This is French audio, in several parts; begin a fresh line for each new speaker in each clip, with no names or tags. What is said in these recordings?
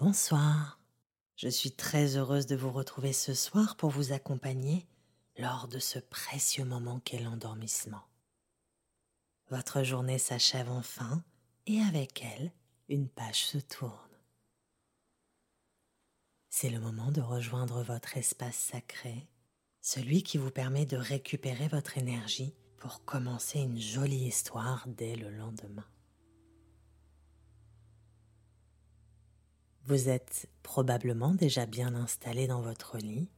Bonsoir. Je suis très heureuse de vous retrouver ce soir pour vous accompagner lors de ce précieux moment qu'est l'endormissement. Votre journée s'achève enfin et avec elle, une page se tourne. C'est le moment de rejoindre votre espace sacré, celui qui vous permet de récupérer votre énergie pour commencer une jolie histoire dès le lendemain. Vous êtes probablement déjà bien installé dans votre lit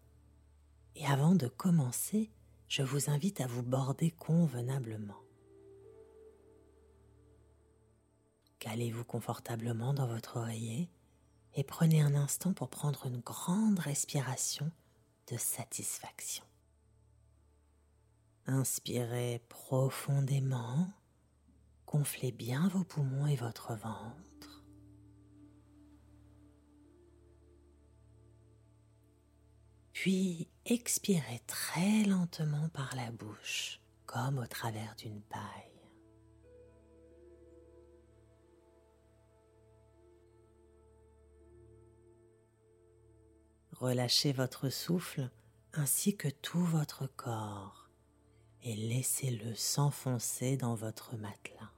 et avant de commencer, je vous invite à vous border convenablement. Calez-vous confortablement dans votre oreiller et prenez un instant pour prendre une grande respiration de satisfaction. Inspirez profondément, gonflez bien vos poumons et votre ventre. Puis expirez très lentement par la bouche, comme au travers d'une paille. Relâchez votre souffle ainsi que tout votre corps et laissez-le s'enfoncer dans votre matelas.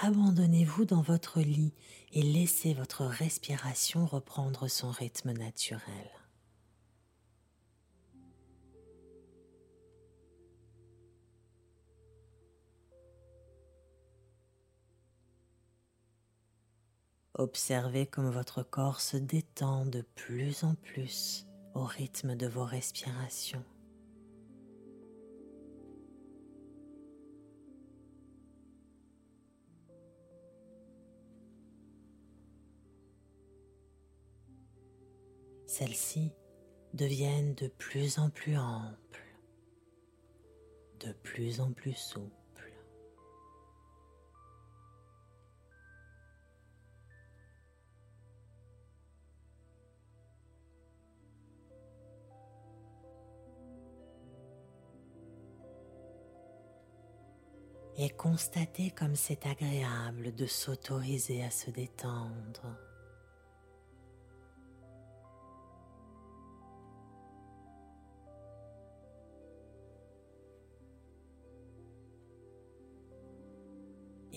Abandonnez-vous dans votre lit et laissez votre respiration reprendre son rythme naturel. Observez comme votre corps se détend de plus en plus au rythme de vos respirations. Celles-ci deviennent de plus en plus amples, de plus en plus souples. Et constatez comme c'est agréable de s'autoriser à se détendre.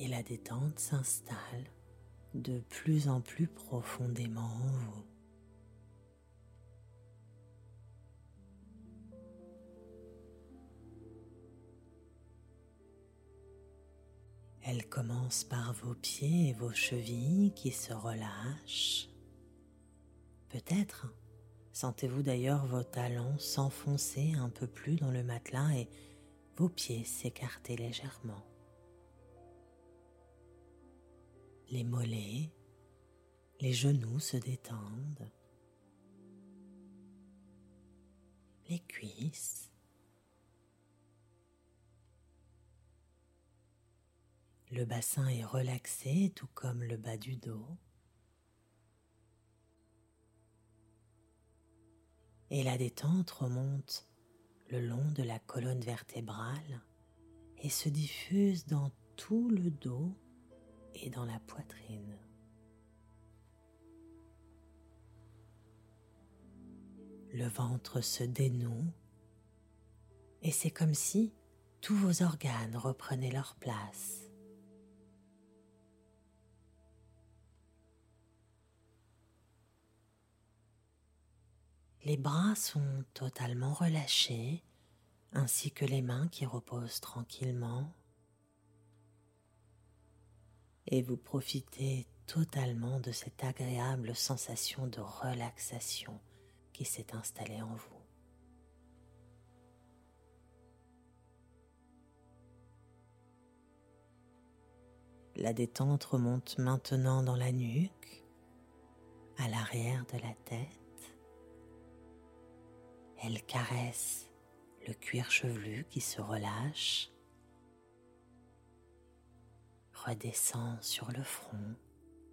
Et la détente s'installe de plus en plus profondément en vous. Elle commence par vos pieds et vos chevilles qui se relâchent. Peut-être sentez-vous d'ailleurs vos talons s'enfoncer un peu plus dans le matelas et vos pieds s'écarter légèrement. Les mollets, les genoux se détendent, les cuisses, le bassin est relaxé tout comme le bas du dos. Et la détente remonte le long de la colonne vertébrale et se diffuse dans tout le dos et dans la poitrine. Le ventre se dénoue et c'est comme si tous vos organes reprenaient leur place. Les bras sont totalement relâchés, ainsi que les mains qui reposent tranquillement et vous profitez totalement de cette agréable sensation de relaxation qui s'est installée en vous. La détente remonte maintenant dans la nuque, à l'arrière de la tête. Elle caresse le cuir chevelu qui se relâche redescend sur le front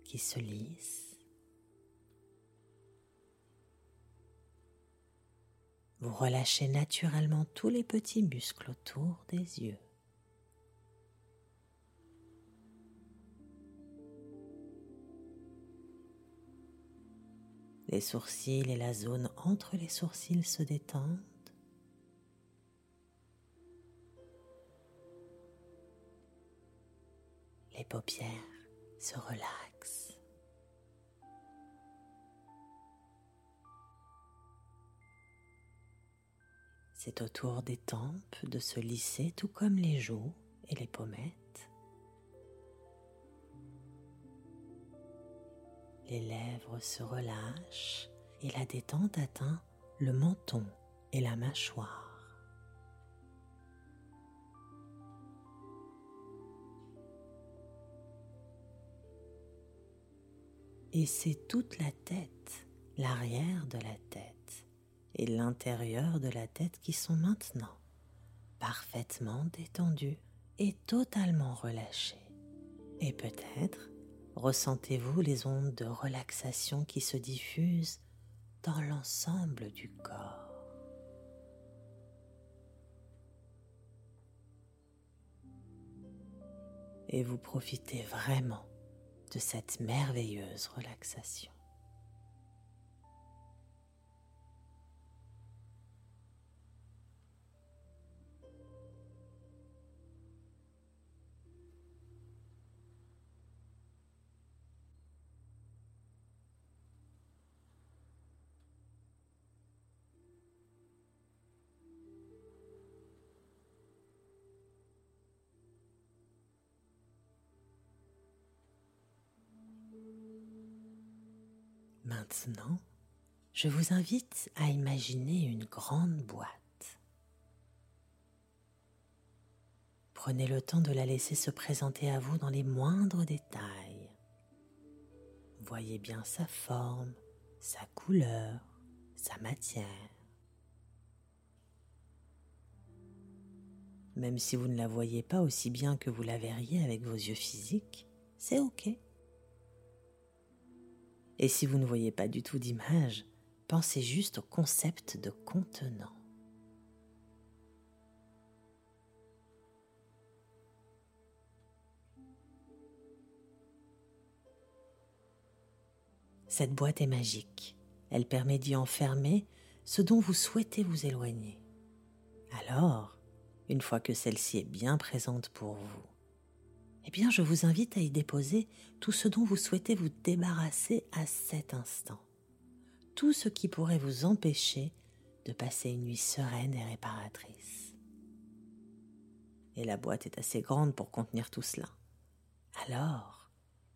qui se lisse. Vous relâchez naturellement tous les petits muscles autour des yeux. Les sourcils et la zone entre les sourcils se détendent. Les paupières se relaxent. C'est au tour des tempes de se lisser tout comme les joues et les pommettes. Les lèvres se relâchent et la détente atteint le menton et la mâchoire. Et c'est toute la tête, l'arrière de la tête et l'intérieur de la tête qui sont maintenant parfaitement détendus et totalement relâchés. Et peut-être ressentez-vous les ondes de relaxation qui se diffusent dans l'ensemble du corps. Et vous profitez vraiment de cette merveilleuse relaxation. Maintenant, je vous invite à imaginer une grande boîte. Prenez le temps de la laisser se présenter à vous dans les moindres détails. Voyez bien sa forme, sa couleur, sa matière. Même si vous ne la voyez pas aussi bien que vous la verriez avec vos yeux physiques, c'est OK. Et si vous ne voyez pas du tout d'image, pensez juste au concept de contenant. Cette boîte est magique. Elle permet d'y enfermer ce dont vous souhaitez vous éloigner. Alors, une fois que celle-ci est bien présente pour vous, eh bien je vous invite à y déposer tout ce dont vous souhaitez vous débarrasser à cet instant. Tout ce qui pourrait vous empêcher de passer une nuit sereine et réparatrice. Et la boîte est assez grande pour contenir tout cela. Alors,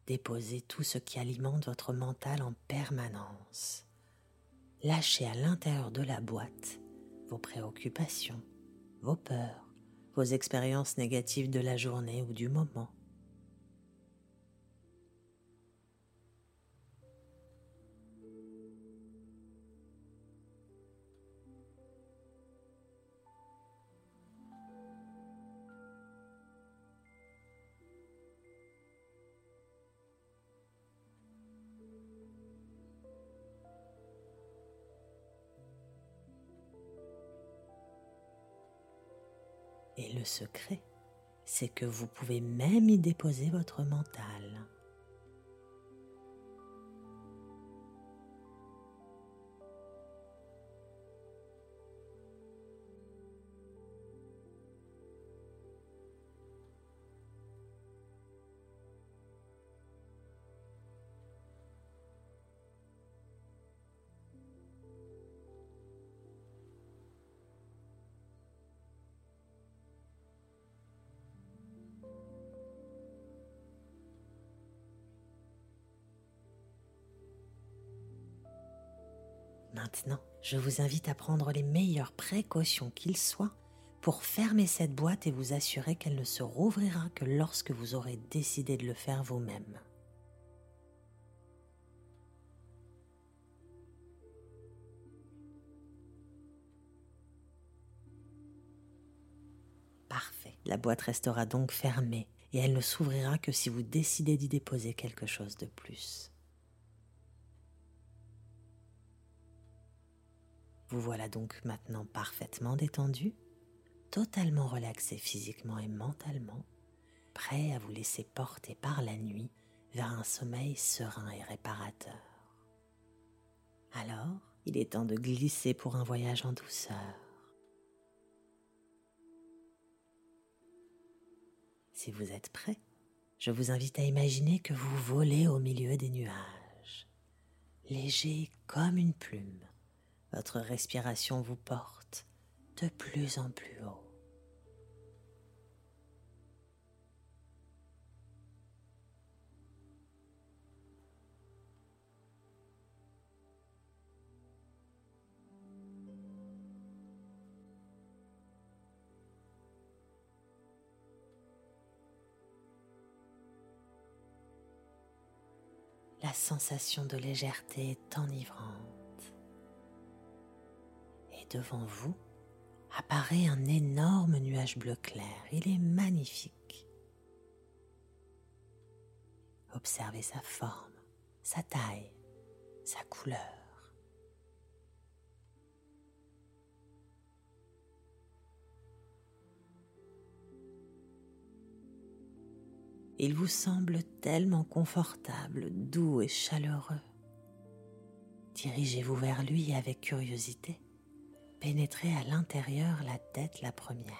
déposez tout ce qui alimente votre mental en permanence. Lâchez à l'intérieur de la boîte vos préoccupations, vos peurs, vos expériences négatives de la journée ou du moment. Et le secret, c'est que vous pouvez même y déposer votre mental. Maintenant, je vous invite à prendre les meilleures précautions qu'il soit pour fermer cette boîte et vous assurer qu'elle ne se rouvrira que lorsque vous aurez décidé de le faire vous-même. Parfait. La boîte restera donc fermée et elle ne s'ouvrira que si vous décidez d'y déposer quelque chose de plus. Vous voilà donc maintenant parfaitement détendu, totalement relaxé physiquement et mentalement, prêt à vous laisser porter par la nuit vers un sommeil serein et réparateur. Alors, il est temps de glisser pour un voyage en douceur. Si vous êtes prêt, je vous invite à imaginer que vous volez au milieu des nuages, léger comme une plume. Votre respiration vous porte de plus en plus haut. la sensation de légèreté est enivrante. Devant vous apparaît un énorme nuage bleu clair. Il est magnifique. Observez sa forme, sa taille, sa couleur. Il vous semble tellement confortable, doux et chaleureux. Dirigez-vous vers lui avec curiosité. Pénétrez à l'intérieur la tête la première.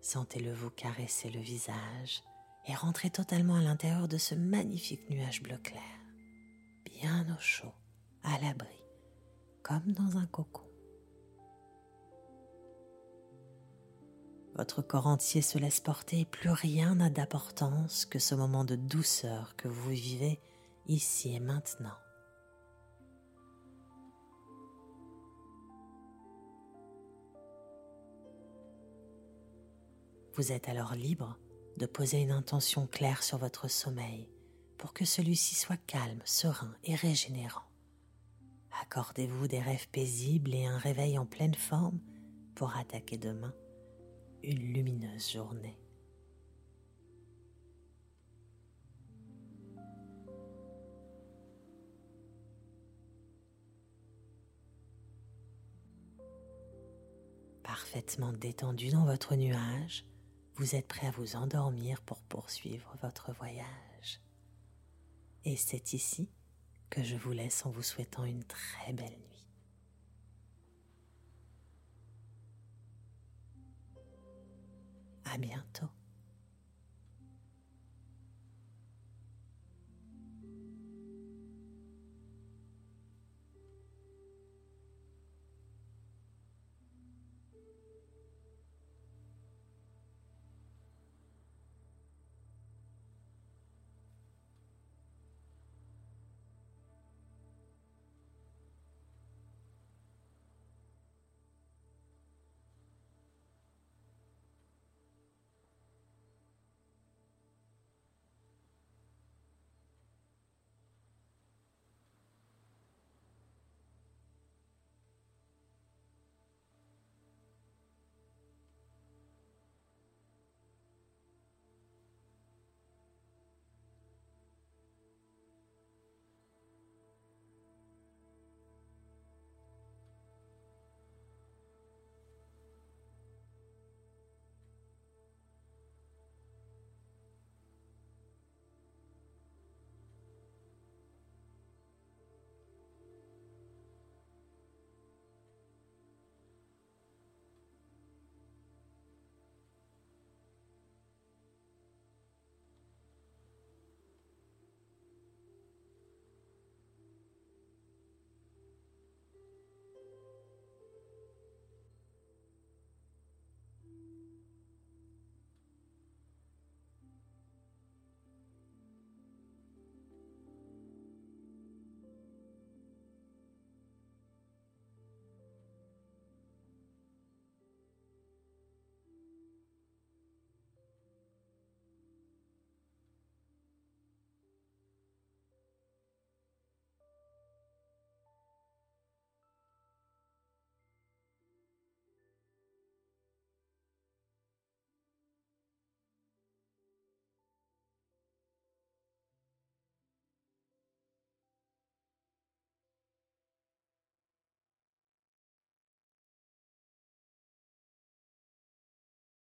Sentez-le vous caresser le visage et rentrez totalement à l'intérieur de ce magnifique nuage bleu clair, bien au chaud, à l'abri, comme dans un cocon. Votre corps entier se laisse porter et plus rien n'a d'importance que ce moment de douceur que vous vivez ici et maintenant. Vous êtes alors libre de poser une intention claire sur votre sommeil pour que celui-ci soit calme, serein et régénérant. Accordez-vous des rêves paisibles et un réveil en pleine forme pour attaquer demain une lumineuse journée. Parfaitement détendu dans votre nuage, vous êtes prêt à vous endormir pour poursuivre votre voyage. Et c'est ici que je vous laisse en vous souhaitant une très belle nuit. À bientôt.